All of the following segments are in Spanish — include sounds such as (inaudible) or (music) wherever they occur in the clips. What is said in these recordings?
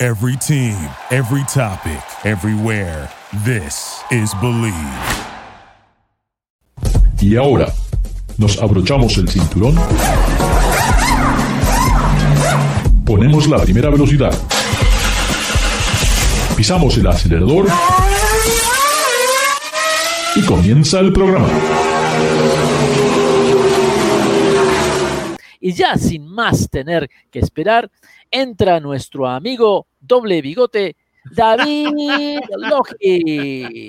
Every team, every topic, everywhere. This is Believe. Y ahora, nos abrochamos el cinturón. Ponemos la primera velocidad. Pisamos el acelerador. Y comienza el programa. Y ya sin más tener que esperar, entra nuestro amigo doble bigote, David (laughs) Logi.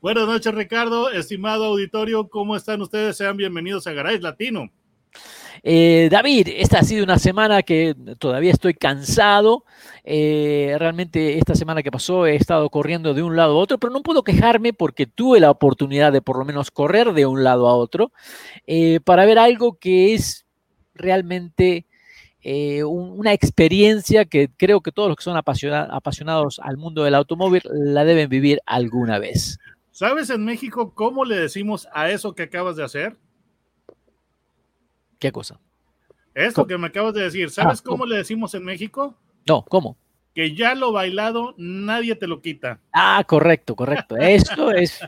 Buenas noches, Ricardo. Estimado auditorio, ¿cómo están ustedes? Sean bienvenidos a Garay Latino. Eh, David, esta ha sido una semana que todavía estoy cansado. Eh, realmente esta semana que pasó he estado corriendo de un lado a otro, pero no puedo quejarme porque tuve la oportunidad de por lo menos correr de un lado a otro eh, para ver algo que es realmente eh, una experiencia que creo que todos los que son apasionados al mundo del automóvil la deben vivir alguna vez. ¿Sabes en México cómo le decimos a eso que acabas de hacer? ¿Qué cosa? Esto que me acabas de decir. ¿Sabes ah, cómo, le decimos en México? No, ¿cómo? Que ya lo bailado nadie te lo quita. Ah, correcto, correcto. Esto es.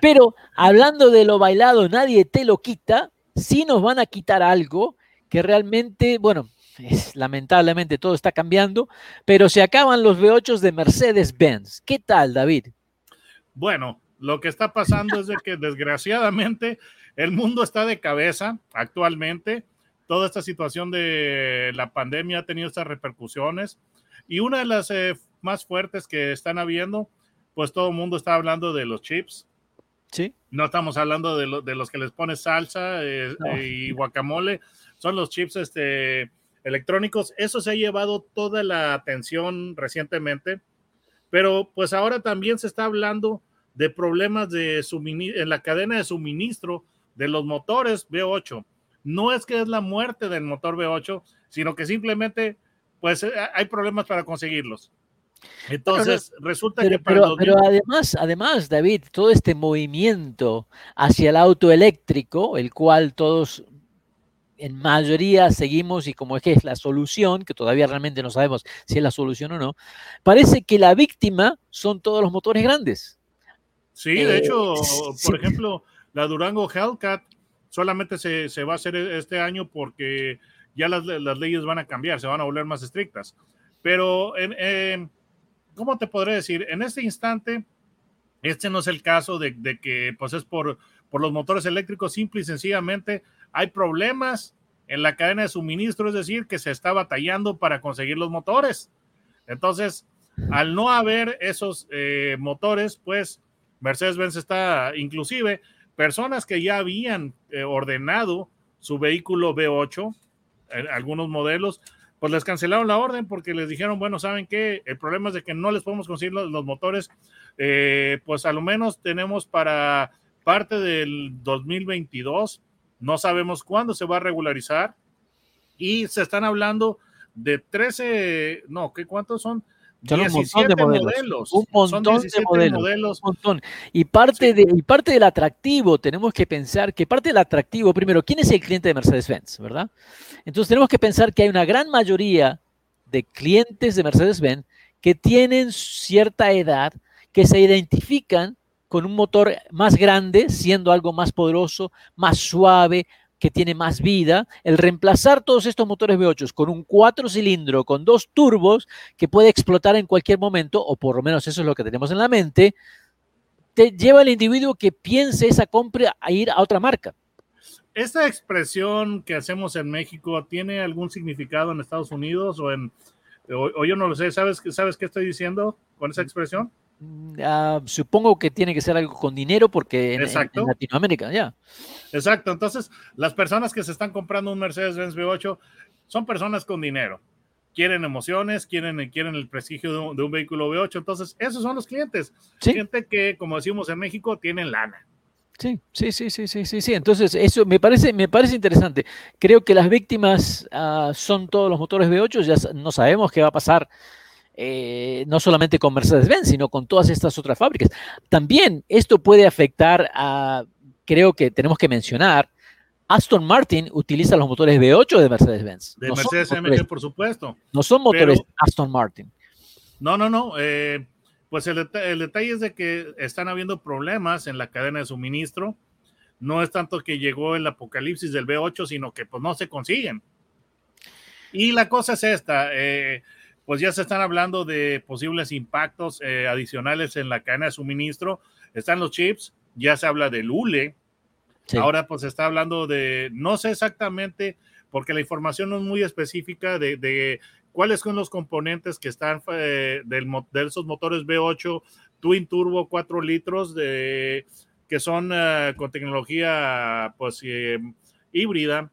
Pero hablando de lo bailado nadie te lo quita, sí nos van a quitar algo que realmente, bueno, es, lamentablemente todo está cambiando, pero se acaban los V8 de Mercedes-Benz. ¿Qué tal, David? Bueno, lo que está pasando es de que (laughs) desgraciadamente el mundo está de cabeza actualmente. Toda esta situación de la pandemia ha tenido estas repercusiones y una de las eh, más fuertes que están habiendo, pues todo el mundo está hablando de los chips. Sí. No estamos hablando de, de los que les pones salsa eh, y guacamole, son los chips este, electrónicos. Eso se ha llevado toda la atención recientemente, pero pues ahora también se está hablando de problemas de en la cadena de suministro de los motores V8. No es que es la muerte del motor V8, sino que simplemente pues eh, hay problemas para conseguirlos. Entonces, resulta que pero, pero, además, además, David, todo este movimiento hacia el auto eléctrico, el cual todos en mayoría seguimos y como es que es la solución, que todavía realmente no sabemos si es la solución o no, parece que la víctima son todos los motores grandes. Sí, de eh, hecho, por ejemplo, la Durango Hellcat solamente se, va a hacer e, este año porque ya las, leyes van a cambiar, se van a volver más estrictas. Pero, en, ¿cómo te podré decir? En este instante, este no es el caso de, que pues es por, por los motores eléctricos, simple y sencillamente hay problemas en la cadena de suministro, es decir, que se está batallando para conseguir los motores. Entonces, al no haber esos eh, motores, pues Mercedes-Benz está, inclusive, personas que ya habían eh, ordenado su vehículo V8, en algunos modelos, pues les cancelaron la orden porque les dijeron, bueno, ¿saben qué? El problema es de que no les podemos conseguir los, motores, eh, pues a lo menos tenemos para parte del 2022 no sabemos cuándo se va a regularizar y se están hablando de 13, no, ¿qué cuántos son? Son 17 un montón de modelos. Un montón de modelos, Un montón. Y parte, de, y parte del atractivo, tenemos que pensar que parte del atractivo, primero, ¿quién es el cliente de Mercedes-Benz? ¿Verdad? Entonces tenemos que pensar que hay una gran mayoría de clientes de Mercedes-Benz que tienen cierta edad, que se identifican con un motor más grande, siendo algo más poderoso, más suave, que tiene más vida, el reemplazar todos estos motores V8 con un cuatro cilindro, con dos turbos, que puede explotar en cualquier momento, o por lo menos eso es lo que tenemos en la mente, te lleva al individuo que piense esa compra a ir a otra marca. ¿Esta expresión que hacemos en México tiene algún significado en Estados Unidos o en, o, yo no lo sé, ¿sabes, ¿sabes qué estoy diciendo con esa expresión? Mm, ah, supongo que tiene que ser algo con dinero porque en, Latinoamérica, ya. Exacto, entonces las personas que se están comprando un Mercedes-Benz V8 son personas con dinero. quieren emociones, quieren, quieren el prestigio de un, vehículo V8. Entonces, esos son los clientes. Gente que, como decimos en México, tienen lana. Sí, sí, sí, sí, sí, sí, sí. Entonces, eso me parece, me parece interesante. Creo que las víctimas ah, son todos los motores V8, ya no sabemos qué va a pasar. Eh, no solamente con Mercedes-Benz, sino con todas estas otras fábricas. También esto puede afectar a, creo que tenemos que mencionar, Aston Martin utiliza los motores V8 de Mercedes-Benz. De Mercedes-AMG, por supuesto. No son motores Aston Martin. No, no, no. Eh, pues el, detalle es de que están habiendo problemas en la cadena de suministro. No es tanto que llegó el apocalipsis del V8, sino que pues no se consiguen. Y la cosa es esta, eh, pues ya se están hablando de posibles impactos eh, adicionales en la cadena de suministro. Están los chips, ya se habla del ULE, Ahora pues se está hablando de, no sé exactamente, porque la información no es muy específica de, cuáles son los componentes que están eh, del, de esos motores V8 Twin Turbo 4 litros de, que son eh, con tecnología pues eh, híbrida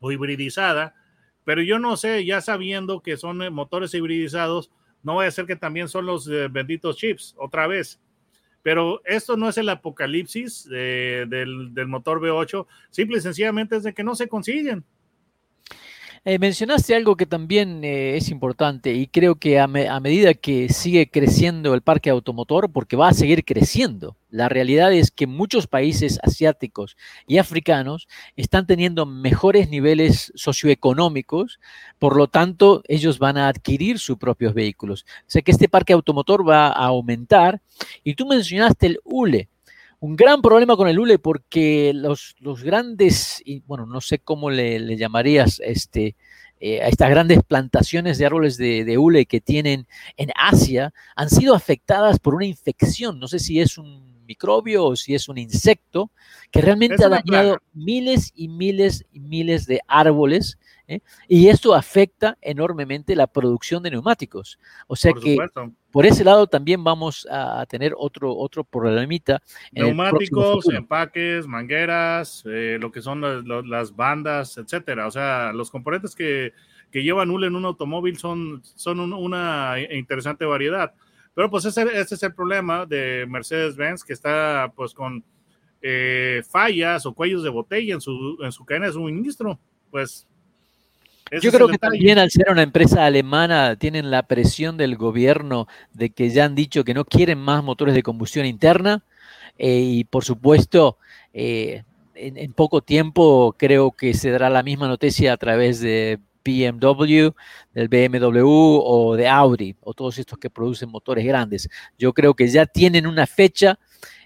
o hibridizada, pero yo no sé, ya sabiendo que son motores hibridizados, no voy a ser que también son los benditos chips, otra vez. Pero esto no es el apocalipsis del, del, motor V8, simple y sencillamente es de que no se consiguen. Eh, mencionaste algo que también eh, es importante y creo que a, medida que sigue creciendo el parque automotor, porque va a seguir creciendo, la realidad es que muchos países asiáticos y africanos están teniendo mejores niveles socioeconómicos, por lo tanto ellos van a adquirir sus propios vehículos. O sea que este parque automotor va a aumentar y tú mencionaste el ULE un gran problema con el hule porque los, los grandes, y bueno, no sé cómo le, llamarías este, eh, a estas grandes plantaciones de árboles de, de, hule que tienen en Asia, han sido afectadas por una infección. No sé si es un microbio o si es un insecto que realmente ha dañado miles y miles y miles de árboles ¿eh? Y esto afecta enormemente la producción de neumáticos. O sea que por ese lado también vamos a tener otro, otro problemita. Neumáticos, empaques, mangueras, eh, lo que son las, bandas, etcétera. O sea, los componentes que, llevan UL en un automóvil son, son una interesante variedad. Pero pues ese, es el problema de Mercedes-Benz, que está pues con eh, fallas o cuellos de botella en su, en su cadena de suministro. Pues yo creo que también al ser una empresa alemana tienen la presión del gobierno de que ya han dicho que no quieren más motores de combustión interna eh, y por supuesto eh, en, poco tiempo creo que se dará la misma noticia a través de BMW, del BMW o de Audi o todos estos que producen motores grandes. Yo creo que ya tienen una fecha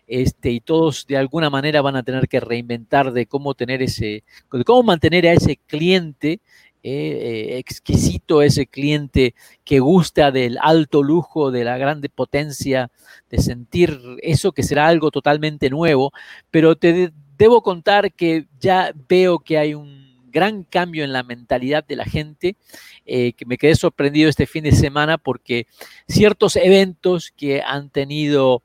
este, y todos de alguna manera van a tener que reinventar de cómo tener ese, de cómo mantener a ese cliente eh, exquisito ese cliente que gusta del alto lujo, de la grande potencia, de sentir eso que será algo totalmente nuevo, pero te debo contar que ya veo que hay un gran cambio en la mentalidad de la gente, eh, que me quedé sorprendido este fin de semana porque ciertos eventos que han tenido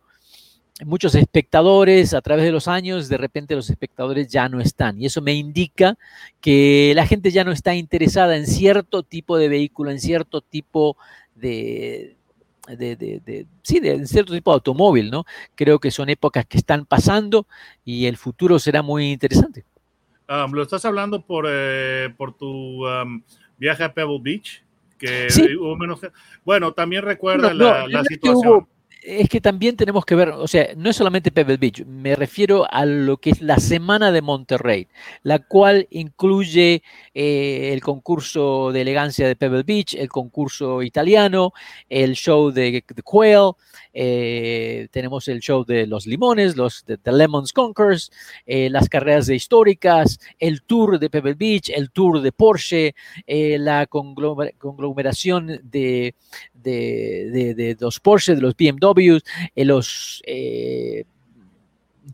muchos espectadores a través de los años, de repente los espectadores ya no están. Y eso me indica que la gente ya no está interesada en cierto tipo de vehículo, en cierto tipo de, de, sí, de cierto tipo de automóvil, ¿no? Creo que son épocas que están pasando y el futuro será muy interesante. Um, lo estás hablando por, eh, por tu um, viaje a Pebble Beach, que hubo menos... Bueno, también recuerda la, situación es que también tenemos que ver, o sea, no es solamente Pebble Beach, me refiero a lo que es la Semana de Monterrey, la cual incluye eh, el concurso de elegancia de Pebble Beach, el concurso italiano, el show de The Quail, eh, tenemos el show de los limones, los de, Lemons Conquers, eh, las carreras de históricas, el tour de Pebble Beach, el tour de Porsche, la conglomeración de, los Porsche, de los BMWs, los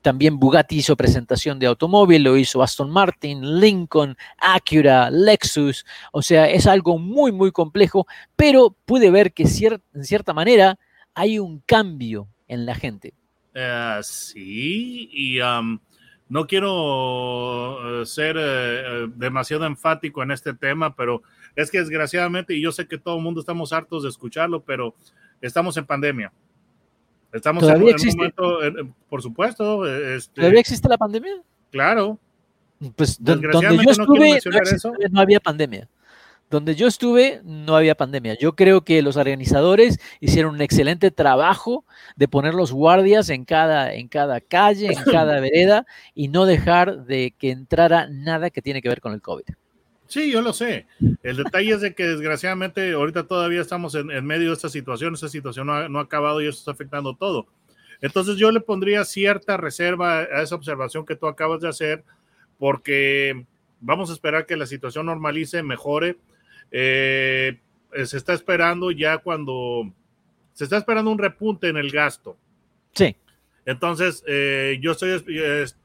también Bugatti hizo presentación de automóvil, lo hizo Aston Martin, Lincoln, Acura, Lexus. O sea, es algo muy, muy complejo, pero pude ver que en cierta manera hay un cambio en la gente. Eh, sí, y um, no quiero eh, ser eh, demasiado enfático en este tema, pero es que desgraciadamente, y yo sé que todo el mundo estamos hartos de escucharlo, pero estamos en pandemia. Estamos en, un momento, por supuesto. Este, ¿Todavía existe la pandemia? Claro. Pues donde yo estuve, no había pandemia. Donde yo estuve no había pandemia. Yo creo que los organizadores hicieron un excelente trabajo de poner los guardias en cada, en cada calle, en (laughs) cada vereda y no dejar de que entrara nada que tiene que ver con el COVID. Sí, yo lo sé. El detalle es de que desgraciadamente ahorita todavía estamos en, medio de esta situación. Esta situación no ha, no ha acabado y eso está afectando todo. Entonces yo le pondría cierta reserva a esa observación que tú acabas de hacer porque vamos a esperar que la situación normalice, mejore eh, se está esperando ya cuando se está esperando un repunte en el gasto. Sí. Entonces, eh, yo estoy,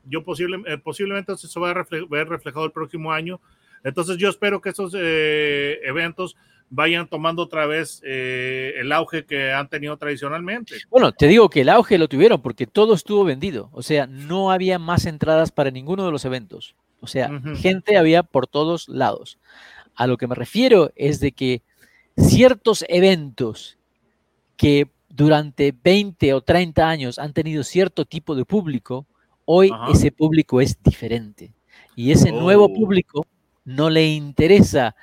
yo posible, eh, posiblemente se va a ver reflejado el próximo año. Entonces, yo espero que estos eventos vayan tomando otra vez el auge que han tenido tradicionalmente. Bueno, te digo que el auge lo tuvieron porque todo estuvo vendido. O sea, no había más entradas para ninguno de los eventos. O sea, gente había por todos lados. A lo que me refiero es de que ciertos eventos que durante 20 o 30 años han tenido cierto tipo de público, hoy ese público es diferente. Y ese nuevo oh. público no le interesa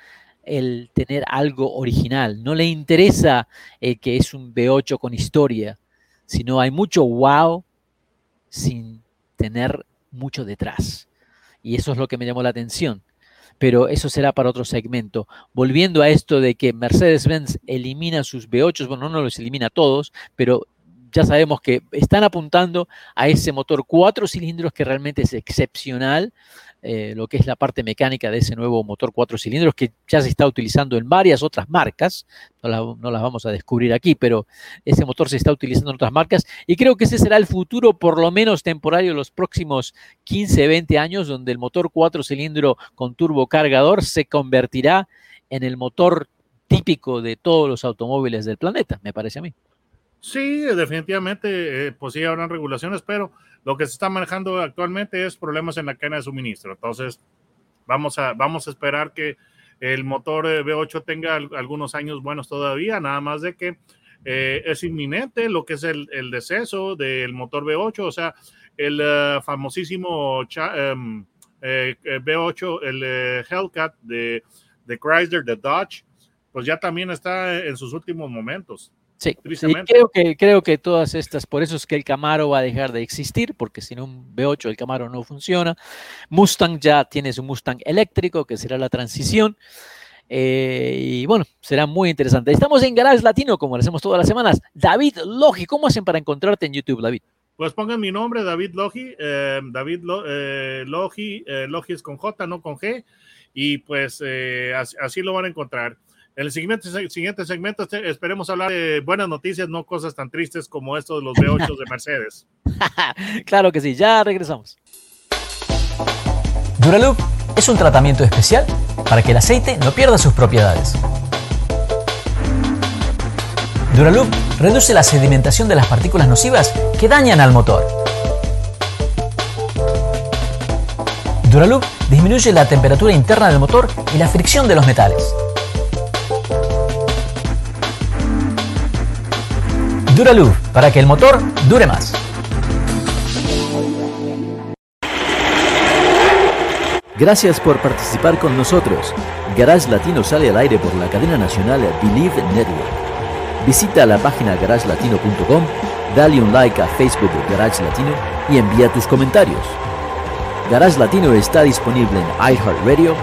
el tener algo original, no le interesa eh, que es un B8 con historia, sino hay mucho wow sin tener mucho detrás. Y eso es lo que me llamó la atención pero eso será para otro segmento. Volviendo a esto de que Mercedes-Benz elimina sus V8, bueno, no los elimina todos, pero ya sabemos que están apuntando a ese motor cuatro cilindros que realmente es excepcional, eh, lo que es la parte mecánica de ese nuevo motor cuatro cilindros que ya se está utilizando en varias otras marcas, no, no, las vamos a descubrir aquí, pero ese motor se está utilizando en otras marcas y creo que ese será el futuro, por lo menos temporario, los próximos 15, 20 años, donde el motor cuatro cilindros con turbo cargador se convertirá en el motor típico de todos los automóviles del planeta, me parece a mí. Sí, definitivamente, eh, pues sí habrán regulaciones, pero lo que se está manejando actualmente es problemas en la cadena de suministro. Entonces, vamos a, vamos a esperar que el motor V8 tenga algunos años buenos todavía, nada más de que eh, es inminente lo que es el, el, deceso del motor V8, o sea, el uh, famosísimo um, eh, V8, el Hellcat de, de Chrysler, de Dodge, pues ya también está en sus últimos momentos. Sí, creo, que, creo que todas estas, por eso es que el Camaro va a dejar de existir, porque sin un V8 el Camaro no funciona. Mustang ya tiene su Mustang eléctrico, que será la transición. Eh, y bueno, será muy interesante. Estamos en Garage Latino, como lo hacemos todas las semanas. David Logi, ¿cómo hacen para encontrarte en YouTube, David? Pues pongan mi nombre, David Logi. Eh, David eh, Logi, Logi es con J, no con G. Y pues así lo van a encontrar. En el siguiente, siguiente segmento este, esperemos hablar de buenas noticias, no cosas tan tristes como esto de los V8 de Mercedes. (laughs) claro que sí, ya regresamos. Duraloop es un tratamiento especial para que el aceite no pierda sus propiedades. Duraloop reduce la sedimentación de las partículas nocivas que dañan al motor. Duraloop disminuye la temperatura interna del motor y la fricción de los metales. Duraloop, para que el motor dure más. Gracias por participar con nosotros. Garage Latino sale al aire por la cadena nacional Believe Network. Visita la página garagelatino.com, dale un like a Facebook de Garage Latino y envía tus comentarios. Garage Latino está disponible en iHeartRadio,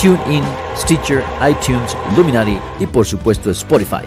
TuneIn, Stitcher, iTunes, Luminary y por supuesto Spotify.